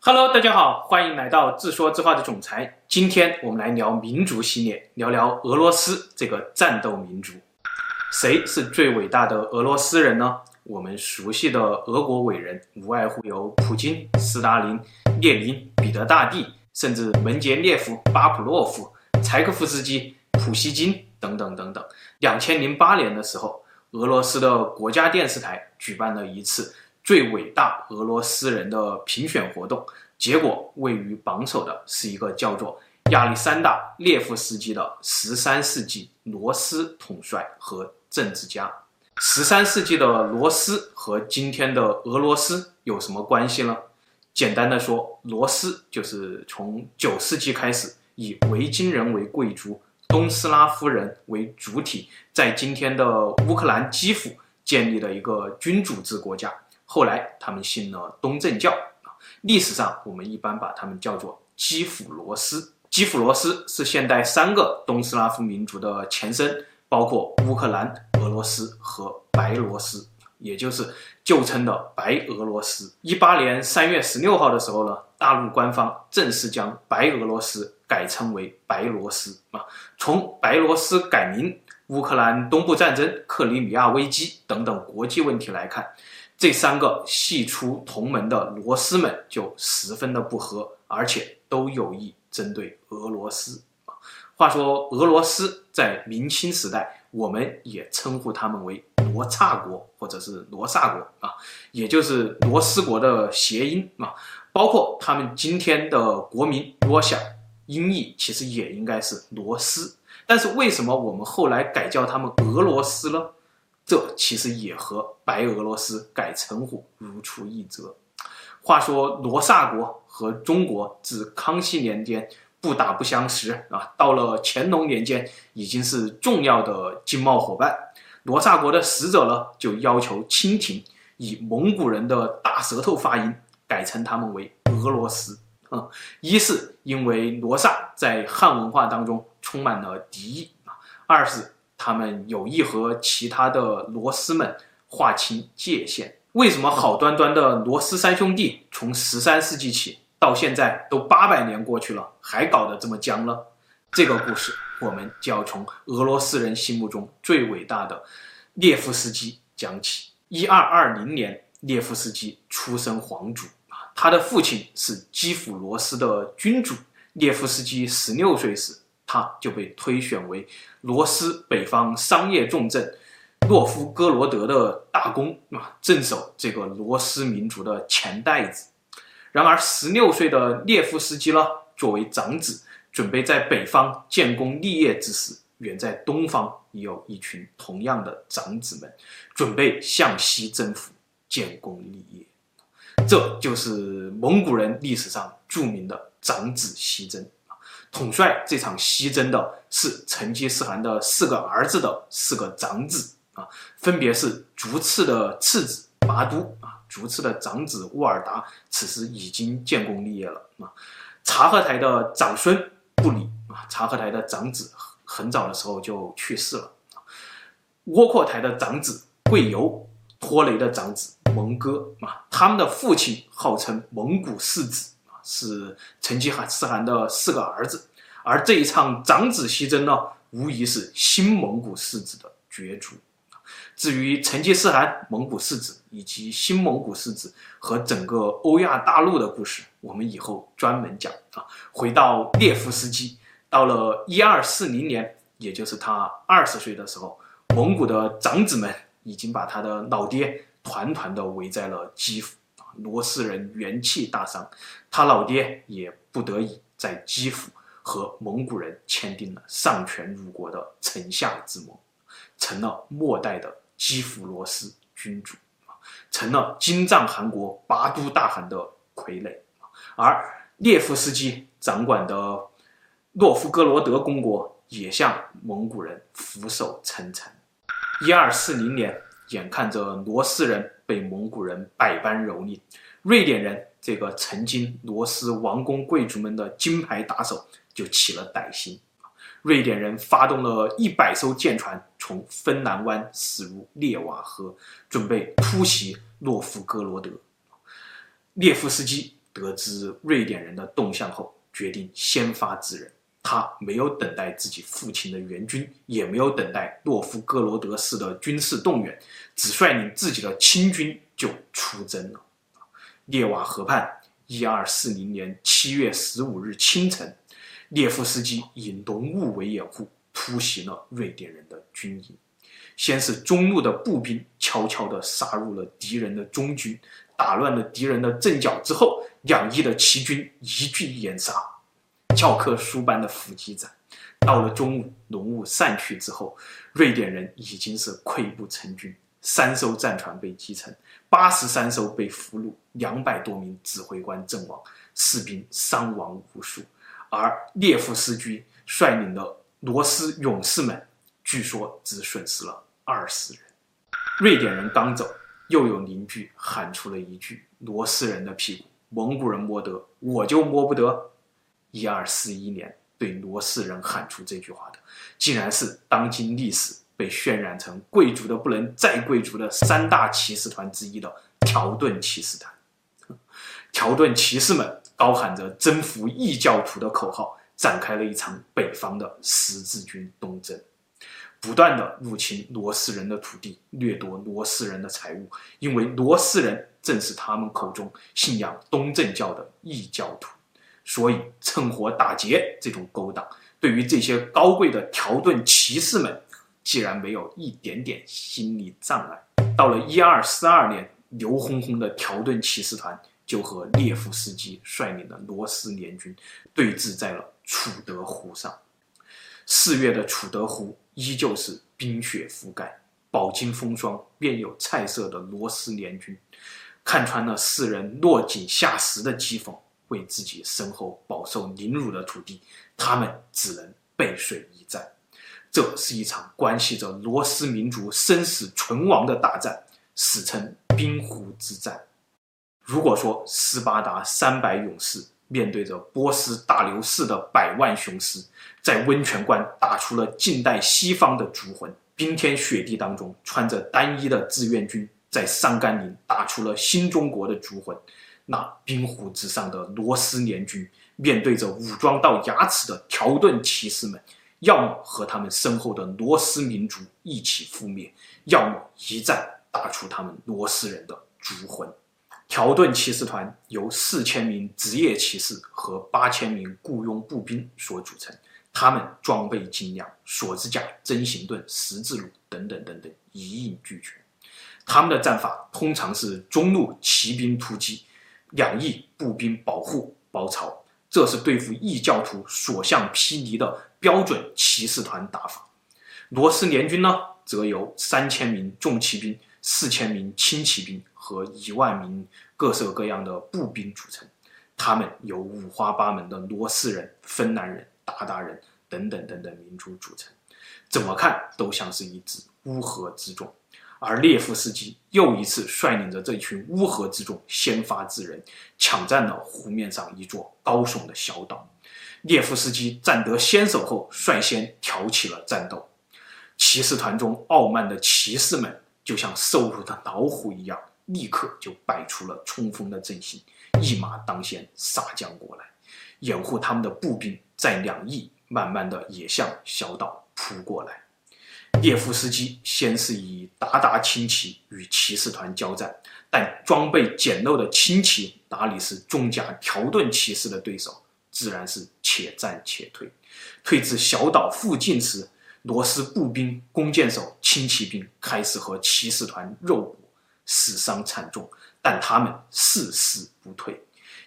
Hello，大家好，欢迎来到自说自话的总裁。今天我们来聊民族系列，聊聊俄罗斯这个战斗民族。谁是最伟大的俄罗斯人呢？我们熟悉的俄国伟人无外乎有普京、斯大林、列宁、彼得大帝，甚至门捷列夫、巴甫洛夫、柴可夫斯基、普希金等等等等。两千零八年的时候，俄罗斯的国家电视台举办了一次最伟大俄罗斯人的评选活动，结果位于榜首的是一个叫做亚历山大列夫斯基的十三世纪罗斯统帅和政治家。十三世纪的罗斯和今天的俄罗斯有什么关系呢？简单的说，罗斯就是从九世纪开始以维京人为贵族、东斯拉夫人为主体，在今天的乌克兰基辅建立的一个君主制国家。后来他们信了东正教啊，历史上我们一般把他们叫做基辅罗斯。基辅罗斯是现代三个东斯拉夫民族的前身，包括乌克兰、俄罗斯和白罗斯，也就是旧称的白俄罗斯。一八年三月十六号的时候呢，大陆官方正式将白俄罗斯改称为白罗斯啊。从白罗斯改名、乌克兰东部战争、克里米亚危机等等国际问题来看。这三个系出同门的罗斯们就十分的不和，而且都有意针对俄罗斯。话说俄罗斯在明清时代，我们也称呼他们为罗刹国或者是罗刹国啊，也就是罗斯国的谐音啊。包括他们今天的国名罗小，音译其实也应该是罗斯。但是为什么我们后来改叫他们俄罗斯呢？这其实也和白俄罗斯改称呼如出一辙。话说罗刹国和中国自康熙年间不打不相识啊，到了乾隆年间已经是重要的经贸伙伴。罗刹国的使者呢，就要求清廷以蒙古人的大舌头发音改称他们为俄罗斯。嗯，一是因为罗刹在汉文化当中充满了敌意啊，二是。他们有意和其他的罗斯们划清界限。为什么好端端的罗斯三兄弟从十三世纪起到现在都八百年过去了，还搞得这么僵呢？这个故事我们就要从俄罗斯人心目中最伟大的列夫斯基讲起。一二二零年，列夫斯基出身皇族啊，他的父亲是基辅罗斯的君主。列夫斯基十六岁时，他就被推选为罗斯北方商业重镇诺夫哥罗德的大公啊，镇守这个罗斯民族的钱袋子。然而，十六岁的列夫斯基呢，作为长子，准备在北方建功立业之时，远在东方也有一群同样的长子们，准备向西征服，建功立业。这就是蒙古人历史上著名的长子西征。统帅这场西征的是成吉思汗的四个儿子的四个长子啊，分别是竹赤的次子拔都啊，竹赤的长子斡尔达此时已经建功立业了啊，察合台的长孙不里啊，察合台的长子很早的时候就去世了啊，窝阔台的长子贵由，拖雷的长子蒙哥啊，他们的父亲号称蒙古四子。是成吉思汗的四个儿子，而这一场长子西征呢，无疑是新蒙古世子的角逐。至于成吉思汗、蒙古世子以及新蒙古世子和整个欧亚大陆的故事，我们以后专门讲啊。回到列夫斯基，到了一二四零年，也就是他二十岁的时候，蒙古的长子们已经把他的老爹团团的围在了基辅。罗斯人元气大伤，他老爹也不得已在基辅和蒙古人签订了丧权辱国的城下之盟，成了末代的基辅罗斯君主，成了金帐汗国拔都大汗的傀儡。而列夫斯基掌管的诺夫哥罗德公国也向蒙古人俯首称臣。一二四零年，眼看着罗斯人。被蒙古人百般蹂躏，瑞典人这个曾经罗斯王公贵族们的金牌打手就起了歹心。瑞典人发动了一百艘舰船，从芬兰湾驶入列瓦河，准备突袭诺夫哥罗德。列夫斯基得知瑞典人的动向后，决定先发制人。他没有等待自己父亲的援军，也没有等待诺夫哥罗德市的军事动员，只率领自己的亲军就出征了。列瓦河畔，一二四零年七月十五日清晨，列夫斯基以浓雾为掩护，突袭了瑞典人的军营。先是中路的步兵悄悄地杀入了敌人的中军，打乱了敌人的阵脚之后，两翼的齐军一拒严杀，教科书般的伏击战。到了中午，浓雾散去之后，瑞典人已经是溃不成军，三艘战船被击沉，八十三艘被俘虏，两百多名指挥官阵亡，士兵伤亡无数，而列夫斯基率领的罗斯勇士们，据说只损失了。二十人，瑞典人刚走，又有邻居喊出了一句：“罗斯人的屁股，蒙古人摸得，我就摸不得。”一二四一年，对罗斯人喊出这句话的，竟然是当今历史被渲染成贵族的不能再贵族的三大骑士团之一的条顿骑士团。条顿骑士们高喊着征服异教徒的口号，展开了一场北方的十字军东征。不断地入侵罗斯人的土地，掠夺罗斯人的财物，因为罗斯人正是他们口中信仰东正教的异教徒，所以趁火打劫这种勾当，对于这些高贵的条顿骑士们，既然没有一点点心理障碍。到了一二四二年，牛哄哄的条顿骑士团就和列夫斯基率领的罗斯联军对峙在了楚德湖上。四月的楚德湖。依旧是冰雪覆盖，饱经风霜，便有菜色的罗斯联军，看穿了世人落井下石的讥讽，为自己身后饱受凌辱的土地，他们只能背水一战。这是一场关系着罗斯民族生死存亡的大战，史称冰湖之战。如果说斯巴达三百勇士，面对着波斯大流士的百万雄师，在温泉关打出了近代西方的烛魂；冰天雪地当中，穿着单衣的志愿军在上甘岭打出了新中国的烛魂。那冰湖之上的罗斯联军，面对着武装到牙齿的条顿骑士们，要么和他们身后的罗斯民族一起覆灭，要么一战打出他们罗斯人的烛魂。条顿骑士团由四千名职业骑士和八千名雇佣步兵所组成，他们装备精良，锁子甲、针形盾、十字弩等等等等一应俱全。他们的战法通常是中路骑兵突击，两翼步兵保护包抄，这是对付异教徒所向披靡的标准骑士团打法。罗斯联军呢，则由三千名重骑兵、四千名轻骑兵。和一万名各色各样的步兵组成，他们由五花八门的罗斯人、芬兰人、鞑靼人等等等等民族组成，怎么看都像是一支乌合之众。而列夫斯基又一次率领着这群乌合之众先发制人，抢占了湖面上一座高耸的小岛。列夫斯基占得先手后，率先挑起了战斗。骑士团中傲慢的骑士们就像瘦弱的老虎一样。立刻就摆出了冲锋的阵型，一马当先杀将过来，掩护他们的步兵在两翼慢慢的也向小岛扑过来。列夫斯基先是以鞑靼轻骑与骑士团交战，但装备简陋的轻骑哪里是重甲条顿骑士的对手，自然是且战且退。退至小岛附近时，罗斯步兵、弓箭手、轻骑兵开始和骑士团肉搏。死伤惨重，但他们誓死不退，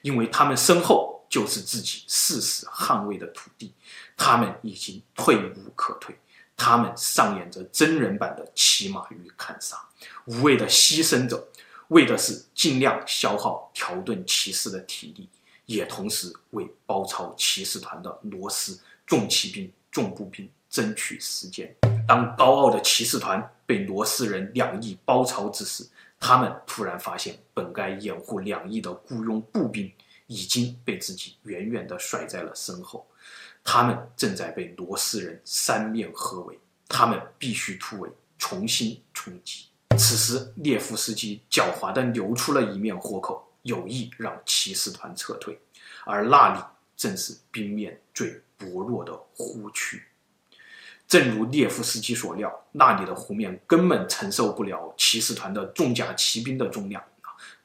因为他们身后就是自己誓死捍卫的土地，他们已经退无可退，他们上演着真人版的骑马与砍杀，无畏的牺牲者，为的是尽量消耗条顿骑士的体力，也同时为包抄骑士团的罗斯重骑兵、重步兵争取时间。当高傲的骑士团被罗斯人两翼包抄之时，他们突然发现，本该掩护两翼的雇佣步兵已经被自己远远地甩在了身后，他们正在被罗斯人三面合围，他们必须突围，重新冲击。此时，列夫斯基狡猾地留出了一面豁口，有意让骑士团撤退，而那里正是冰面最薄弱的湖区。正如列夫斯基所料，那里的湖面根本承受不了骑士团的重甲骑兵的重量，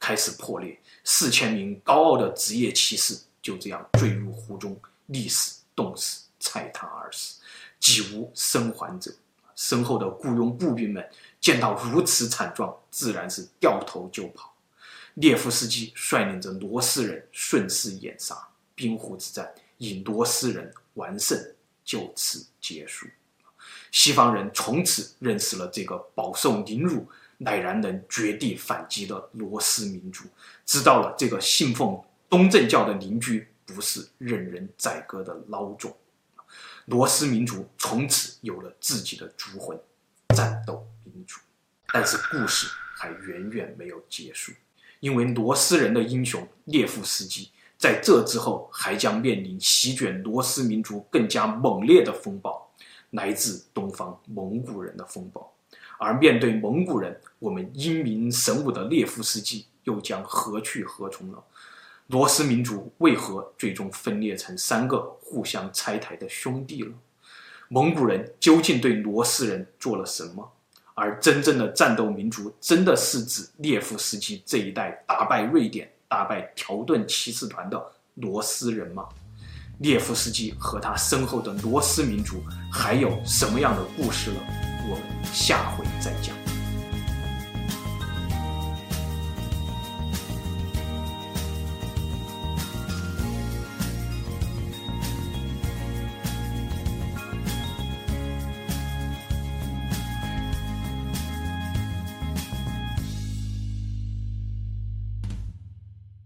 开始破裂。四千名高傲的职业骑士就这样坠入湖中，溺死、冻死、踩踏而死，几无生还者。身后的雇佣步兵们见到如此惨状，自然是掉头就跑。列夫斯基率领着罗斯人顺势掩杀，冰湖之战以罗斯人完胜就此结束。西方人从此认识了这个饱受凌辱乃然能绝地反击的罗斯民族，知道了这个信奉东正教的邻居不是任人宰割的孬种。罗斯民族从此有了自己的族魂——战斗民族。但是故事还远远没有结束，因为罗斯人的英雄列夫斯基在这之后还将面临席卷罗斯民族更加猛烈的风暴，来自东方蒙古人的风暴。而面对蒙古人，我们英明神武的列夫斯基又将何去何从呢？罗斯民族为何最终分裂成三个互相拆台的兄弟了？蒙古人究竟对罗斯人做了什么？而真正的战斗民族真的是指列夫斯基这一代打败瑞典、打败条顿骑士团的罗斯人吗？列夫斯基和他身后的罗斯民族还有什么样的故事呢？我们下回再讲。